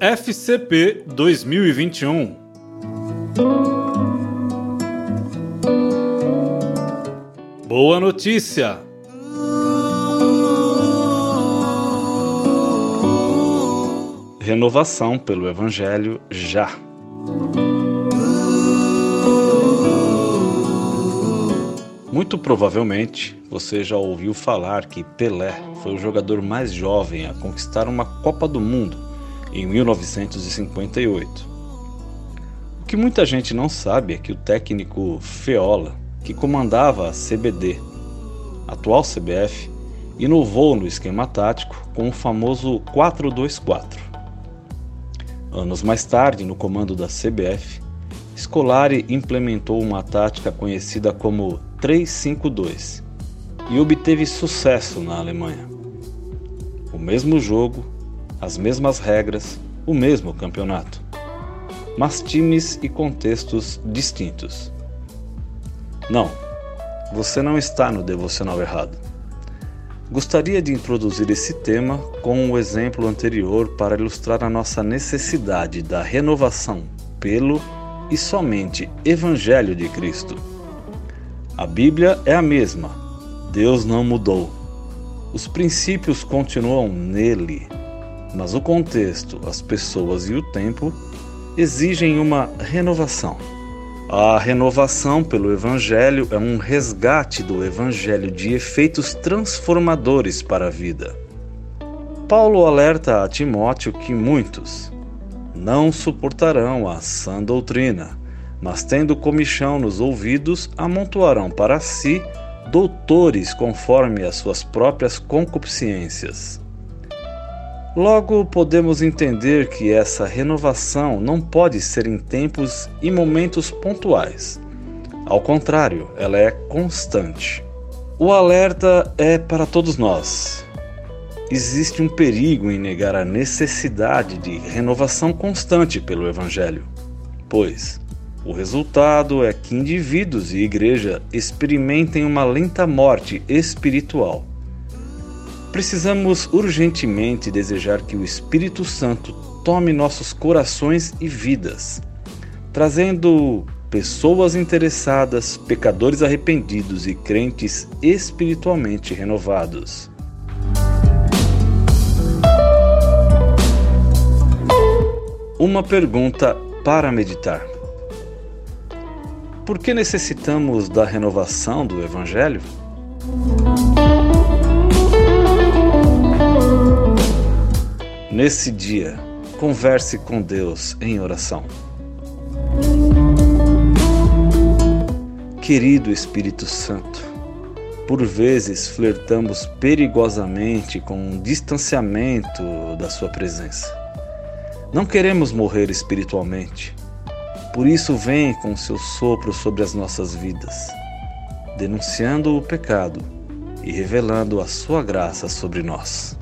FCP 2021 Boa notícia! Renovação pelo Evangelho já. Muito provavelmente você já ouviu falar que Pelé foi o jogador mais jovem a conquistar uma Copa do Mundo em 1958. O que muita gente não sabe é que o técnico Feola, que comandava a CBD, atual CBF, inovou no esquema tático com o famoso 4-2-4. Anos mais tarde, no comando da CBF, Scolari implementou uma tática conhecida como 3-5-2 e obteve sucesso na Alemanha. O mesmo jogo, as mesmas regras, o mesmo campeonato, mas times e contextos distintos. Não, você não está no devocional errado. Gostaria de introduzir esse tema com o um exemplo anterior para ilustrar a nossa necessidade da renovação pelo e somente Evangelho de Cristo. A Bíblia é a mesma, Deus não mudou. Os princípios continuam nele, mas o contexto, as pessoas e o tempo exigem uma renovação. A renovação pelo Evangelho é um resgate do Evangelho de efeitos transformadores para a vida. Paulo alerta a Timóteo que muitos não suportarão a sã doutrina, mas tendo comichão nos ouvidos, amontoarão para si doutores conforme as suas próprias concupiscências Logo, podemos entender que essa renovação não pode ser em tempos e momentos pontuais. Ao contrário, ela é constante. O alerta é para todos nós. Existe um perigo em negar a necessidade de renovação constante pelo Evangelho, pois o resultado é que indivíduos e igreja experimentem uma lenta morte espiritual Precisamos urgentemente desejar que o Espírito Santo tome nossos corações e vidas, trazendo pessoas interessadas, pecadores arrependidos e crentes espiritualmente renovados. Uma pergunta para meditar: Por que necessitamos da renovação do Evangelho? Nesse dia, converse com Deus em oração. Querido Espírito Santo, por vezes flertamos perigosamente com um distanciamento da Sua presença. Não queremos morrer espiritualmente, por isso, vem com seu sopro sobre as nossas vidas, denunciando o pecado e revelando a Sua graça sobre nós.